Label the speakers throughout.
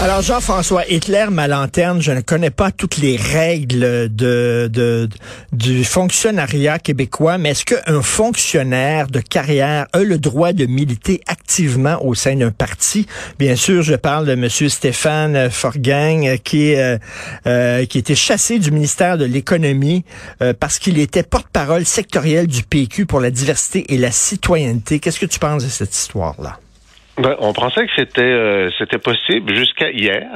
Speaker 1: Alors Jean-François Hitler, ma lanterne, je ne connais pas toutes les règles de, du fonctionnariat québécois, mais est-ce qu'un fonctionnaire de carrière a le droit de militer activement au sein d'un parti? Bien sûr, je parle de Monsieur Stéphane Forgang, qui est, euh, euh, qui était chassé du ministère de l'économie euh, parce qu'il était porte-parole sectoriel du PQ pour la diversité et la citoyenneté. Qu'est-ce que tu penses de cette histoire-là?
Speaker 2: Ben, on pensait que c'était euh, c'était possible jusqu'à hier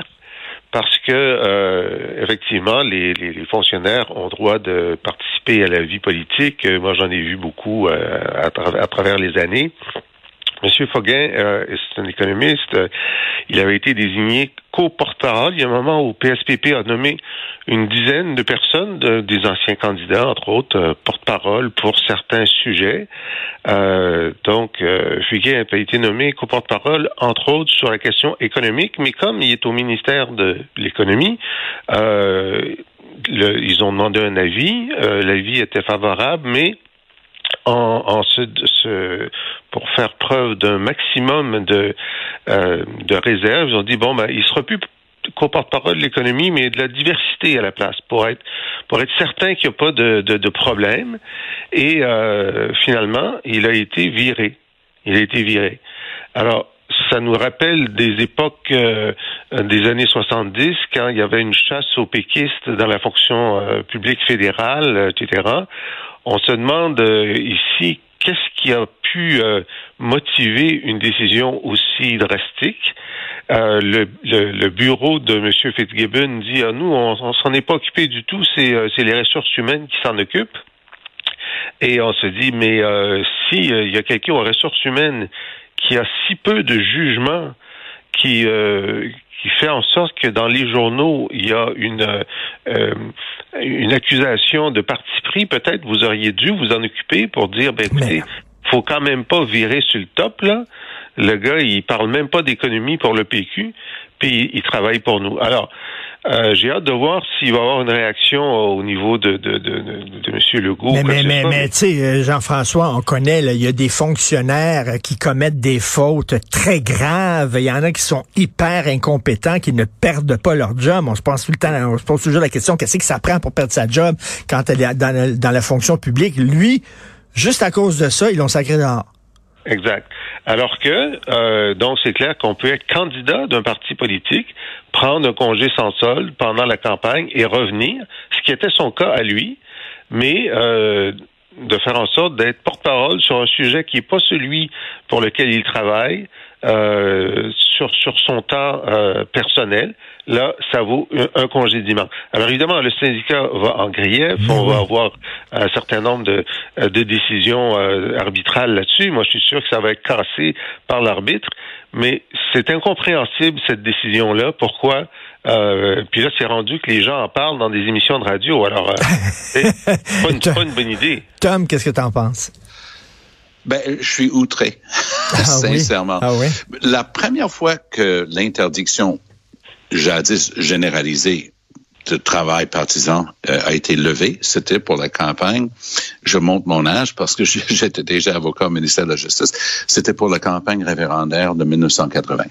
Speaker 2: parce que euh, effectivement les, les, fonctionnaires ont droit de participer à la vie politique. Euh, moi, j'en ai vu beaucoup à, à, travers les années. Monsieur Foguin, euh, c'est un économiste, euh, il avait été désigné co-porte-parole. Il y a un moment où PSPP a nommé une dizaine de personnes, des anciens candidats, entre autres, euh, porte-parole pour certains sujets. donc, Fugain a été nommé co-porte-parole, entre autres, sur la question économique, mais comme il est au ministère de l'économie, ils ont demandé un avis. L'avis était favorable, mais en, en pour faire preuve d'un maximum de, euh, de réserve, ils ont dit bon ben il sera plus qu'au porte-parole de l'économie, mais de la diversité à la place, pour être pour être certain qu'il n'y a pas de, de, de problème. Et euh, finalement, il a été viré. Il a été viré. Alors, ça nous rappelle des époques euh, des années 70, quand il y avait une chasse aux péquistes dans la fonction euh, publique fédérale, etc on se demande euh, ici qu'est-ce qui a pu euh, motiver une décision aussi drastique? Euh, le, bureau de M. Fitzgibbon dit à nous, on, s'en est pas occupé du tout, c'est les ressources humaines qui s'en occupent. Et on se dit, mais si il y a quelqu'un aux ressources humaines qui a si peu de jugement, qui qui fait en sorte que dans les journaux, il y a une, euh, une accusation de parti pris. Peut-être vous auriez dû vous en occuper pour dire, ben écoutez, faut quand même pas virer sur le top, là. Le gars, il parle même pas d'économie pour le PQ, puis il travaille pour nous. Alors, euh, j'ai hâte de voir s'il va y avoir une réaction au niveau de, de, de, de, M. Legault.
Speaker 1: Mais, mais, mais, tu sais, euh, Jean-François, on connaît, il y a des fonctionnaires qui commettent des fautes très graves. Il y en a qui sont hyper incompétents, qui ne perdent pas leur job. On se pense tout le temps, on se pose toujours la question, qu'est-ce que ça prend pour perdre sa job quand elle est dans la, dans la fonction publique? Lui, juste à cause de ça, ils l'ont sacré dehors.
Speaker 2: Exact. Alors que, euh, donc, c'est clair qu'on peut être candidat d'un parti politique, prendre un congé sans solde pendant la campagne et revenir, ce qui était son cas à lui, mais euh, de faire en sorte d'être porte-parole sur un sujet qui n'est pas celui pour lequel il travaille, euh, sur, sur son temps euh, personnel, là, ça vaut un, congédiement. Alors évidemment, le syndicat va en grief, on va avoir un certain nombre de, euh, de décisions arbitrales là-dessus. Moi, je suis sûr que ça va être cassé par l'arbitre, mais c'est incompréhensible cette décision-là. Pourquoi? Puis là, c'est rendu que les gens en parlent dans des émissions de radio. Alors, c'est pas, une, pas une bonne idée.
Speaker 1: Tom, qu'est-ce que tu en penses?
Speaker 3: Ben, je suis outré, ah sincèrement.
Speaker 1: Ah
Speaker 3: La première fois que l'interdiction jadis généralisée de travail partisan euh, a été levée, c'était pour la campagne. Je monte mon âge parce que j'étais déjà avocat au ministère de la Justice. C'était pour la campagne référendaire de 1980.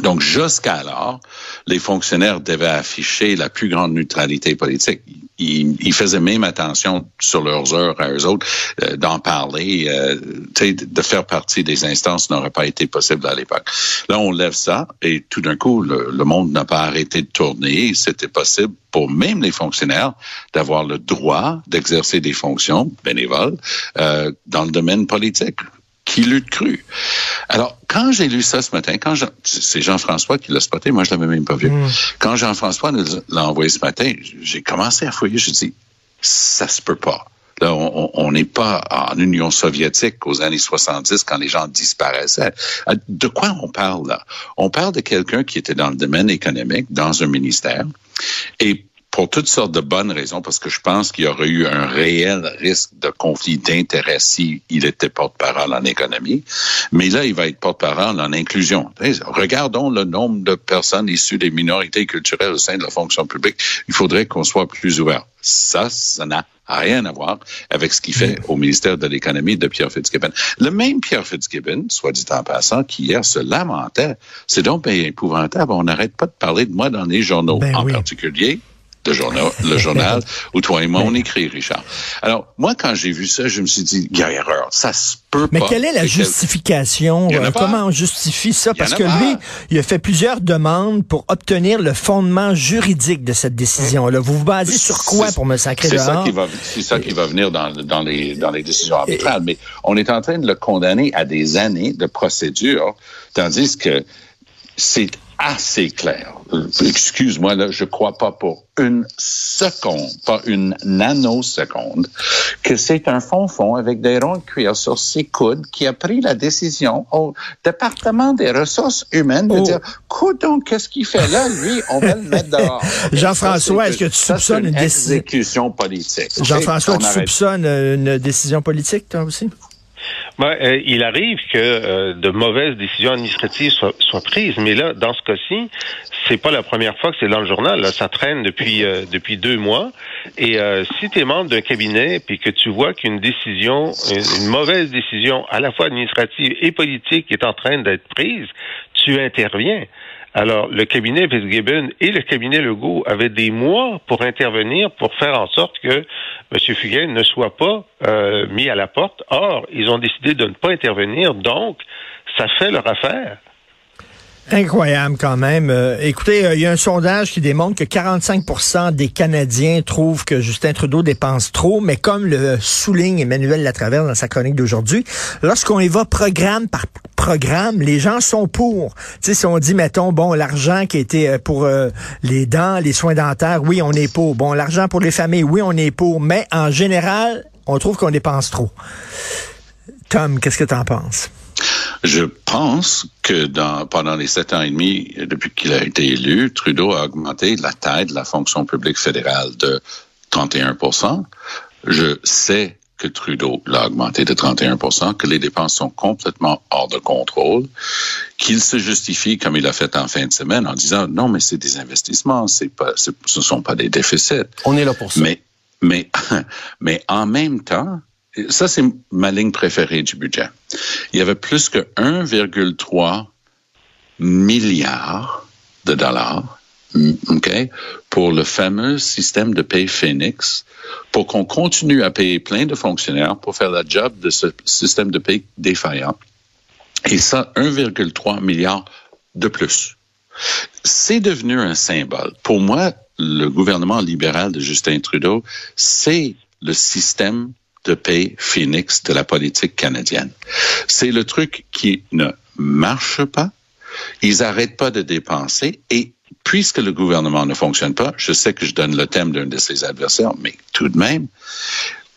Speaker 3: Donc, jusqu'alors, les fonctionnaires devaient afficher la plus grande neutralité politique. Ils, faisaient même attention sur leurs heures à eux autres euh, d'en parler. Euh, de faire partie des instances n'aurait pas été possible à l'époque. Là, on lève ça et tout d'un coup, le, monde n'a pas arrêté de tourner. C'était possible pour même les fonctionnaires d'avoir le droit d'exercer des fonctions bénévoles euh, dans le domaine politique qui l'eût cru? Alors, quand j'ai lu ça ce matin, quand c'est Jean-François qui l'a spoté, moi je l'avais même pas vu. Hmm. Quand Jean-François l'a envoyé ce matin, j'ai commencé à fouiller, je dis, ça se peut pas. Là, on n'est pas en Union soviétique aux années 70 quand les gens disparaissaient. Euh, de quoi on parle là? On parle de quelqu'un qui était dans le domaine économique, dans un ministère, et pour toutes sortes de bonnes raisons, parce que je pense qu'il y aurait eu un réel risque de conflit d'intérêts s'il était porte-parole en économie. Mais là, il va être porte-parole en inclusion. Regardons le nombre de personnes issues des minorités culturelles au sein de la fonction publique. Il faudrait qu'on soit plus ouvert. Ça, ça n'a rien à voir avec ce qu'il fait au ministère de l'économie de Pierre Fitzgibbon. Le même Pierre Fitzgibbon, soit dit en passant, qui hier se lamentait. C'est donc épouvantable. On n'arrête pas de parler de moi dans les journaux,
Speaker 1: Ben
Speaker 3: en
Speaker 1: oui.
Speaker 3: particulier le journal, le journal où toi et moi on écrit, Richard. Alors, moi, quand j'ai vu ça, je me suis dit, il y a erreur. Ça se peut
Speaker 1: Mais
Speaker 3: pas.
Speaker 1: quelle est la justification? Euh. Comment on justifie ça? Parce que
Speaker 3: pas.
Speaker 1: lui, il a fait plusieurs demandes pour obtenir le fondement juridique de cette décision-là. Vous vous basez sur quoi pour me sacrer
Speaker 3: C'est ça qui va, c'est ça qui va venir dans, dans les dans les décisions arbitrales. Mais on est en train de le condamner à des années de procédure, tandis que c'est assez clair. Euh, Excuse-moi, là, je crois pas pour une seconde, pas une nanoseconde, que c'est un fond-fond avec des ronds de cuir sur ses coudes qui a pris la décision au département des ressources humaines de
Speaker 1: Oh.
Speaker 3: dire, donc qu'est-ce qu'il fait là, lui? On va le mettre dehors.
Speaker 1: Jean-François, est-ce que tu
Speaker 3: ça,
Speaker 1: soupçonnes une décision-
Speaker 3: politique.
Speaker 1: Jean-François, tu soupçonnes euh, une décision politique, toi aussi?
Speaker 2: Ben, euh, il arrive que euh, de mauvaises décisions administratives soient, soient prises, mais là, dans ce cas-ci, c'est pas la première fois que c'est dans le journal. Là, ça traîne depuis euh, depuis deux mois. Et euh, si tu es membre d'un cabinet puis que tu vois qu'une décision, une, une mauvaise décision, à la fois administrative et politique, est en train d'être prise, tu interviens. Alors, le cabinet Fitzgibbon et le cabinet Legault avaient des mois pour intervenir pour faire en sorte que M. Fugain ne soit pas euh, mis à la porte. Or, ils ont décidé de ne pas intervenir, donc ça fait leur affaire.
Speaker 1: Incroyable quand même. Euh, écoutez, euh, il y a un sondage qui démontre que 45% des Canadiens trouvent que Justin Trudeau dépense trop, mais comme le souligne Emmanuel Latraverse dans sa chronique d'aujourd'hui, lorsqu'on y va programme par programme, les gens sont pour. Si on dit, mettons, bon, l'argent qui était euh, pour euh, les dents, les soins dentaires, oui, on est pour. Bon, l'argent pour les familles, oui, on est pour. Mais en général, on trouve qu'on dépense trop. Tom, qu'est-ce que tu en penses?
Speaker 3: Je pense que dans, pendant les sept ans et demi, depuis qu'il a été élu, Trudeau a augmenté la taille de la fonction publique fédérale de 31% Je sais que Trudeau l'a augmenté de 31% que les dépenses sont complètement hors de contrôle, qu'il se justifie comme il a fait en fin de semaine en disant non, mais c'est des investissements, c'est pas, ce ne sont pas des déficits.
Speaker 4: On est là pour ça.
Speaker 3: Mais, mais, mais en même temps, ça, c'est ma ligne préférée du budget. Il y avait plus que 1,3 milliard de dollars OK, pour le fameux système de paye Phoenix, pour qu'on continue à payer plein de fonctionnaires pour faire la job de ce système de paye défaillant. Et ça, 1,3 milliard de plus. C'est devenu un symbole. Pour moi, le gouvernement libéral de Justin Trudeau, c'est le système de paye Phoenix de la politique canadienne. C'est le truc qui ne marche pas. Ils arrêtent pas de dépenser et puisque le gouvernement ne fonctionne pas, je sais que je donne le thème d'un de ses adversaires, mais tout de même,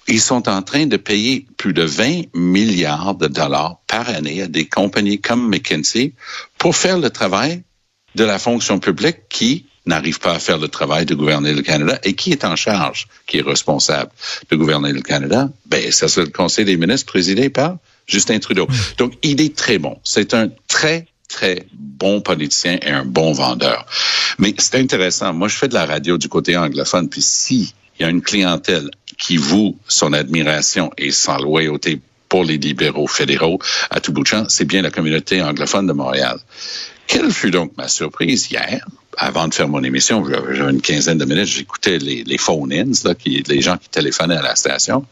Speaker 3: ils sont en train de payer plus de 20 milliards de dollars par année à des compagnies comme McKinsey pour faire le travail de la fonction publique qui n'arrive pas à faire le travail de gouverner le Canada et qui est en charge, qui est responsable de gouverner le Canada, ben, ça c'est le Conseil des ministres présidé par Justin Trudeau. Donc, il est très bon. C'est un très, très bon politicien et un bon vendeur. Mais c'est intéressant. Moi, je fais de la radio du côté anglophone, puis si il y a une clientèle qui voue son admiration et son loyauté pour les libéraux fédéraux à tout bout de champ, c'est bien la communauté anglophone de Montréal. Quelle fut donc ma surprise hier, avant de faire mon émission, j'avais une quinzaine de minutes, j'écoutais les, les phone-ins, les gens qui téléphonaient à la station.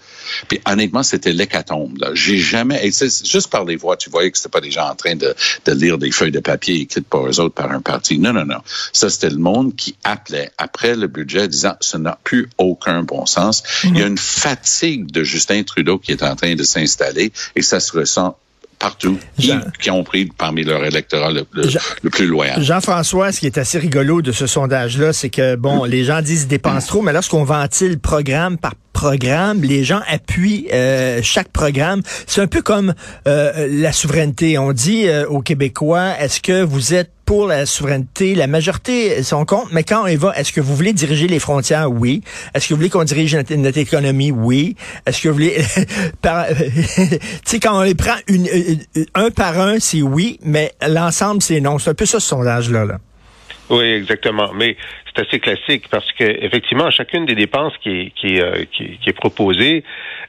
Speaker 3: Puis honnêtement, c'était l'hécatombe. J'ai jamais, et c'est juste par les voix, tu voyais que c'était pas des gens en train de, de lire des feuilles de papier écrites par eux autres par un parti. Non, non, non. Ça, c'était le monde qui appelait après le budget, disant, ça n'a plus aucun bon sens. Il y a une fatigue de Justin Trudeau qui est en train de s'installer et ça se ressent partout,
Speaker 1: Jean-
Speaker 3: qui ont pris parmi leur électorat le, le-
Speaker 1: Jean-
Speaker 3: le plus loyal.
Speaker 1: Jean-François, ce qui est assez rigolo de ce sondage-là, c'est que, bon, les gens disent qu'ils dépensent trop, mais lorsqu'on ventile programme par programme, les gens appuient euh, chaque programme. C'est un peu comme euh, la souveraineté. On dit euh, aux Québécois, est-ce que vous êtes pour la souveraineté, la majorité sont contre, mais quand on va, est-ce que vous voulez diriger les frontières? Oui. Est-ce que vous voulez qu'on dirige notre, économie? Oui. Est-ce que vous voulez... tu sais, quand on les prend une, un par un, c'est oui, mais l'ensemble, c'est non. C'est un peu ça, ce sondage-là. Là.
Speaker 2: Oui, exactement. Mais c'est assez classique parce que effectivement, chacune des dépenses qui est, qui, euh, qui, qui est proposée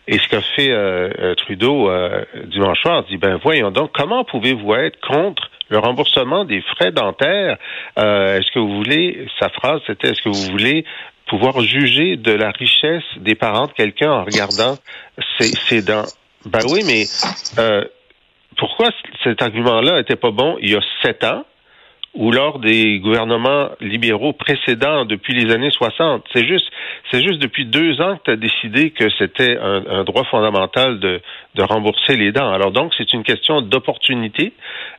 Speaker 2: et ce qu'a fait euh, euh Trudeau euh, dimanche soir, dit ben voyons donc, comment pouvez-vous être contre le remboursement des frais dentaires? Est-ce que vous voulez Sa phrase c'était est-ce que vous voulez pouvoir juger de la richesse des parents de quelqu'un en regardant ses, ses dents? Ben oui, mais pourquoi cet argument-là n'était pas bon il y a sept ans? Ou lors des gouvernements libéraux précédents depuis les années 60. C'est juste, c'est juste depuis deux ans que tu as décidé que c'était un, droit fondamental de, de rembourser les dents. Alors donc, c'est une question d'opportunité.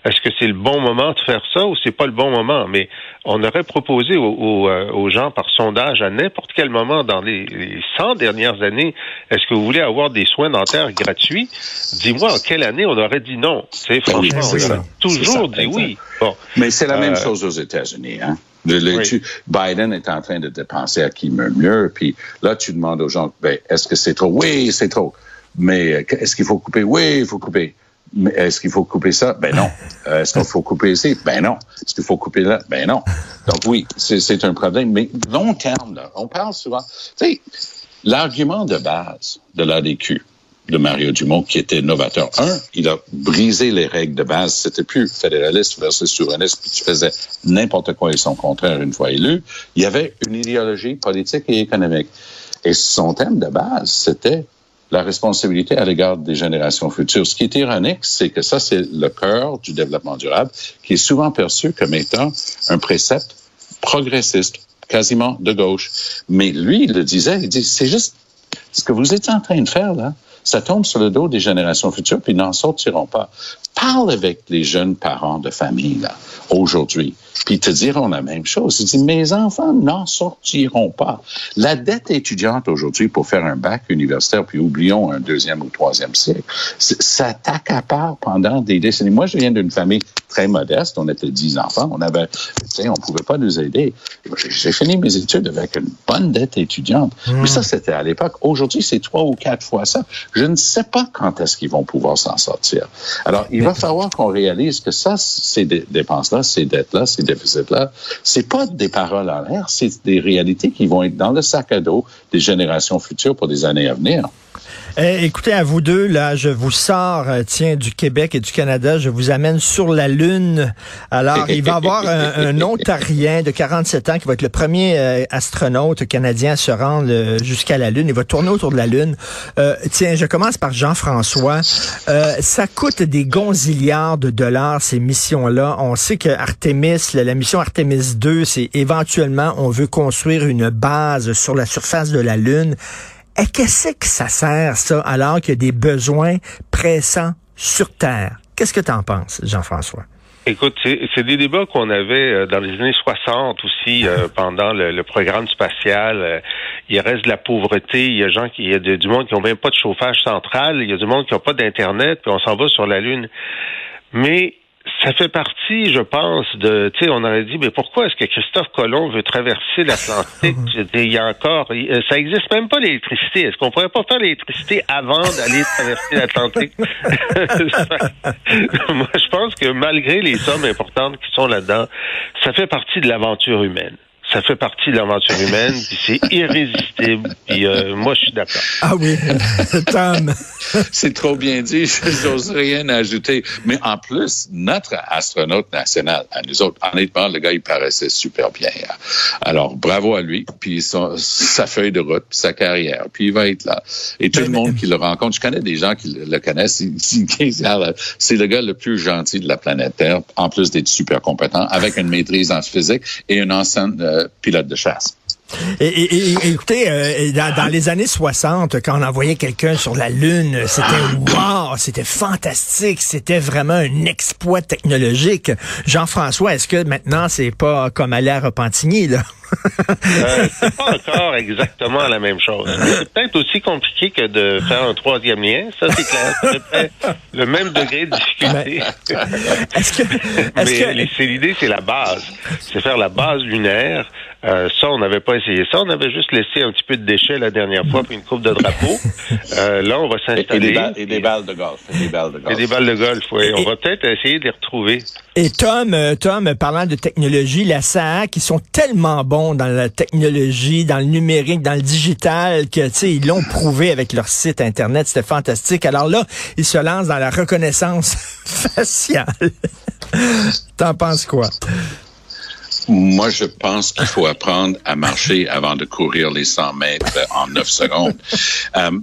Speaker 2: Est-ce que c'est le bon moment de faire ça ou c'est pas le bon moment? Mais on aurait proposé aux, aux, euh, aux gens par sondage à n'importe quel moment dans les, les 100 dernières années, est-ce que vous voulez avoir des soins dentaires gratuits? Dis-moi en quelle année on aurait dit non. C'est franchement, on a toujours dit oui.
Speaker 3: Bon. Mais c'est la même euh, chose aux États-Unis. Hein? Le, oui. Biden est en train de dépenser à qui meurt mieux, puis là, tu demandes aux gens, ben, est-ce que c'est trop? Oui, c'est trop. Mais euh, est-ce qu'il faut couper? Oui, il faut couper. Mais est-ce qu'il faut couper ça? Ben non. Euh, est-ce qu'il faut couper ici? Ben non. Est-ce qu'il faut couper là? Ben non. Donc oui, c'est un problème. Mais long terme, là, on parle souvent. Tu sais, l'argument de base de l'ADQ, de Mario Dumont qui était novateur. Un, il a brisé les règles de base. C'était plus fédéraliste versus souverainiste, puis tu faisais n'importe quoi et son contraire une fois élu. Il y avait une idéologie politique et économique. Et son thème de base, c'était la responsabilité à l'égard des générations futures. Ce qui est ironique, c'est que ça, c'est le cœur du développement durable, qui est souvent perçu comme étant un précepte progressiste, quasiment de gauche. Mais lui, il le disait, il dit, c'est juste ce que vous êtes en train de faire là, ça tombe sur le dos des générations futures, puis n'en sortiront pas. Parle avec les jeunes parents de famille, là, aujourd'hui puis te diront la même chose. Ils disent, mes enfants n'en sortiront pas. La dette étudiante aujourd'hui pour faire un bac universitaire, puis oublions un deuxième ou troisième siècle, ça t'accapare pendant des décennies. Moi, je viens d'une famille très modeste. On était dix enfants. On avait, tu sais, on pouvait pas nous aider. J'ai fini mes études avec une bonne dette étudiante. Mmh. Mais ça, c'était à l'époque. Aujourd'hui, c'est trois ou quatre fois ça. Je ne sais pas quand est-ce qu'ils vont pouvoir s'en sortir. Alors, il va falloir qu'on réalise que ça, ces dépenses-là, ces dettes-là, ces déficits-là, c'est pas des paroles en l'air, c'est des réalités qui vont être dans le sac à dos des générations futures pour des années à venir.
Speaker 1: Eh, écoutez, à vous deux, là, je vous sors, euh, tiens, du Québec et du Canada, je vous amène sur la Lune. Alors, il va y avoir un, un, Ontarien de 47 ans qui va être le premier euh, astronaute canadien à se rendre euh, jusqu'à la Lune. Il va tourner autour de la Lune. Euh, tiens, je commence par Jean-François. ça coûte des gonzillards de dollars, ces missions-là. On sait que Artemis, la, la mission Artemis 2, c'est éventuellement, on veut construire une base sur la surface de la Lune. Et qu'est-ce que ça sert, ça, alors qu'il y a des besoins pressants sur Terre? Qu'est-ce que tu en penses, Jean-François?
Speaker 2: Écoute, c'est des débats qu'on avait euh, dans les années 60 aussi euh, pendant le, le, programme spatial. Euh, il reste de la pauvreté, il y a gens qui, il y a du monde qui n'ont même pas de chauffage central, il y a du monde qui n'a pas d'internet, puis on s'en va sur la lune. Mais ça fait partie, je pense, de, tu sais, on aurait dit, mais pourquoi est-ce que Christophe Colomb veut traverser l'Atlantique? il y a encore, euh, ça existe même pas l'électricité. Est-ce qu'on pourrait pas faire l'électricité avant d'aller traverser l'Atlantique? Moi, je pense que malgré les sommes importantes qui sont là-dedans, ça fait partie de l'aventure humaine ça fait partie de l'aventure humaine, puis c'est irrésistible. Puis euh, moi, je suis d'accord.
Speaker 1: Ah oui, Tom.
Speaker 3: c'est trop bien dit. Je n'ose rien ajouter. Mais en plus, notre astronaute national, à nous autres, honnêtement, le gars, il paraissait super bien. Alors, bravo à lui, puis son, sa feuille de route, puis sa carrière, puis il va être là. Et tout mais, le monde mais... qui le rencontre, je connais des gens qui le, le connaissent. C'est le gars le plus gentil de la planète Terre, en plus d'être super compétent, avec une maîtrise en physique et une enceinte euh, pilote de chasse.
Speaker 1: Et, et- et- écoutez, euh, dans, dans les années 60, quand on envoyait quelqu'un sur la Lune, c'était wow, c'était fantastique, c'était vraiment un exploit technologique. Jean-François, est-ce que maintenant c'est pas comme aller à Repentigny, là?
Speaker 2: Euh, c'est pas encore exactement la même chose. C'est peut-être aussi compliqué que de faire un troisième lien, ça c'est clair. C'est le même degré de difficulté.
Speaker 1: Est-ce que, est-ce
Speaker 2: Mais
Speaker 1: que,
Speaker 2: les- c'est l'idée, c'est la base. C'est faire la base lunaire. Euh, ça, on n'avait pas essayé ça. On avait juste laissé un petit peu de déchets la dernière fois, puis une coupe de drapeau. Euh, là, on va
Speaker 3: Et, et
Speaker 2: s'installer.
Speaker 3: des balles, et des balles de golf. Et des balles de
Speaker 2: Et
Speaker 3: golf.
Speaker 2: des balles de golf, oui. On
Speaker 1: Et-
Speaker 2: va peut-être essayer de les retrouver.
Speaker 1: Et Tom, euh, Tom, parlant de technologie, la SAC, ils sont tellement bons dans la technologie, dans le numérique, dans le digital, que, tu sais, ils l'ont prouvé avec leur site Internet. C'était fantastique. Alors là, ils se lancent dans la reconnaissance faciale. T'en penses quoi?
Speaker 3: Moi, je pense qu'il faut apprendre à marcher avant de courir les 100 mètres en 9 secondes. Euh,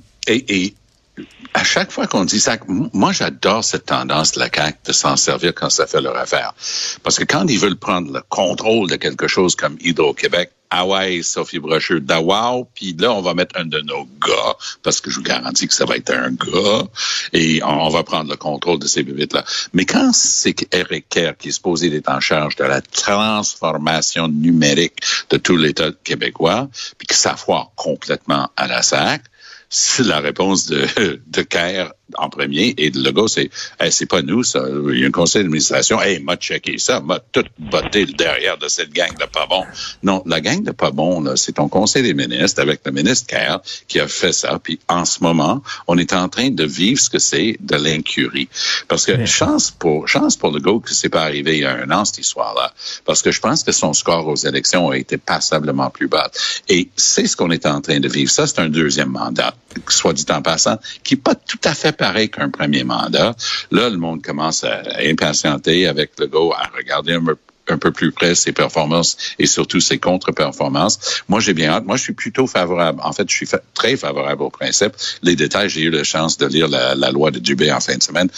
Speaker 3: à chaque fois qu'on dit ça, moi, j'adore cette tendance de la CAQ de s'en servir quand ça fait leur affaire. Parce que quand ils veulent prendre le contrôle de quelque chose comme Hydro-Québec, ah ouais, Sophie Brocheux, d'Awaw, puis là, on va mettre un de nos gars, parce que je vous garantis que ça va être un gars, et on, va prendre le contrôle de ces bébites-là. Mais quand c'est Eric Kerr qui est supposé être en charge de la transformation numérique de tout l'État québécois, puis que ça complètement à la sac, c'est la réponse de, de Kerr en premier et de Legault, c'est hey, c'est pas nous, ça. Il y a un conseil d'administration. Hey, m'a checké ça, m'a tout botté le derrière de cette gang de pas bon. Non, la gang de pas bon, là, c'est ton conseil des ministres avec le ministre Kerr qui a fait ça. Puis en ce moment, on est en train de vivre ce que c'est de l'incurie. Parce que chance pour chance pour Legault que c'est pas arrivé il y a un an, cette histoire-là. Parce que je pense que son score aux élections a été passablement plus bas. Et c'est ce qu'on est en train de vivre. Ça, c'est un deuxième mandat, soit dit en passant, qui n'est pas tout à fait pareil qu'un premier mandat. Là, le monde commence à, à impatienter avec Legault, à regarder un peu un peu plus près ses performances et surtout ses contre-performances. Moi, j'ai bien hâte. Moi, je suis plutôt favorable. En fait, je suis fa très favorable au principe. Les détails, j'ai eu la chance de lire la, la loi de Dubé en fin de semaine.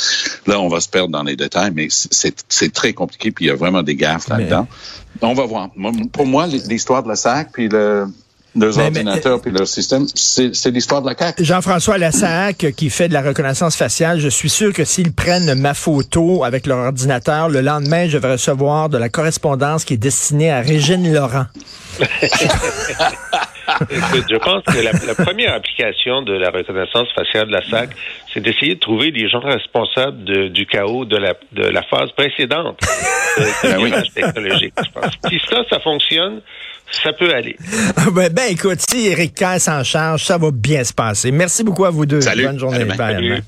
Speaker 3: Là, on va se perdre dans les détails, mais c'est très compliqué, puis il y a vraiment des gaffes là-dedans. On va voir. Pour moi, l'histoire de la SAC, puis le, leurs
Speaker 1: Mais- mais-
Speaker 3: ordinateurs puis leur système, c'est c'est l'histoire de la CAQ.
Speaker 1: Jean-François Lassac qui fait de la reconnaissance faciale, je suis sûr que s'ils prennent ma photo avec leur ordinateur, le lendemain, je vais recevoir de la correspondance qui est destinée à Régine Laurent.
Speaker 2: Écoute, je pense que la, la première application de la reconnaissance faciale de la SAC, c'est d'essayer de trouver des gens responsables de- du chaos de la, de la phase précédente de, de
Speaker 3: Ben oui.
Speaker 2: technologique, je pense. Si ça, ça fonctionne, ça peut aller.
Speaker 1: ben, ben, écoute, si Éric Kerr s'en charge, ça va bien se passer. Merci beaucoup à vous deux.
Speaker 3: Salut.
Speaker 1: Bonne journée.
Speaker 2: Salut.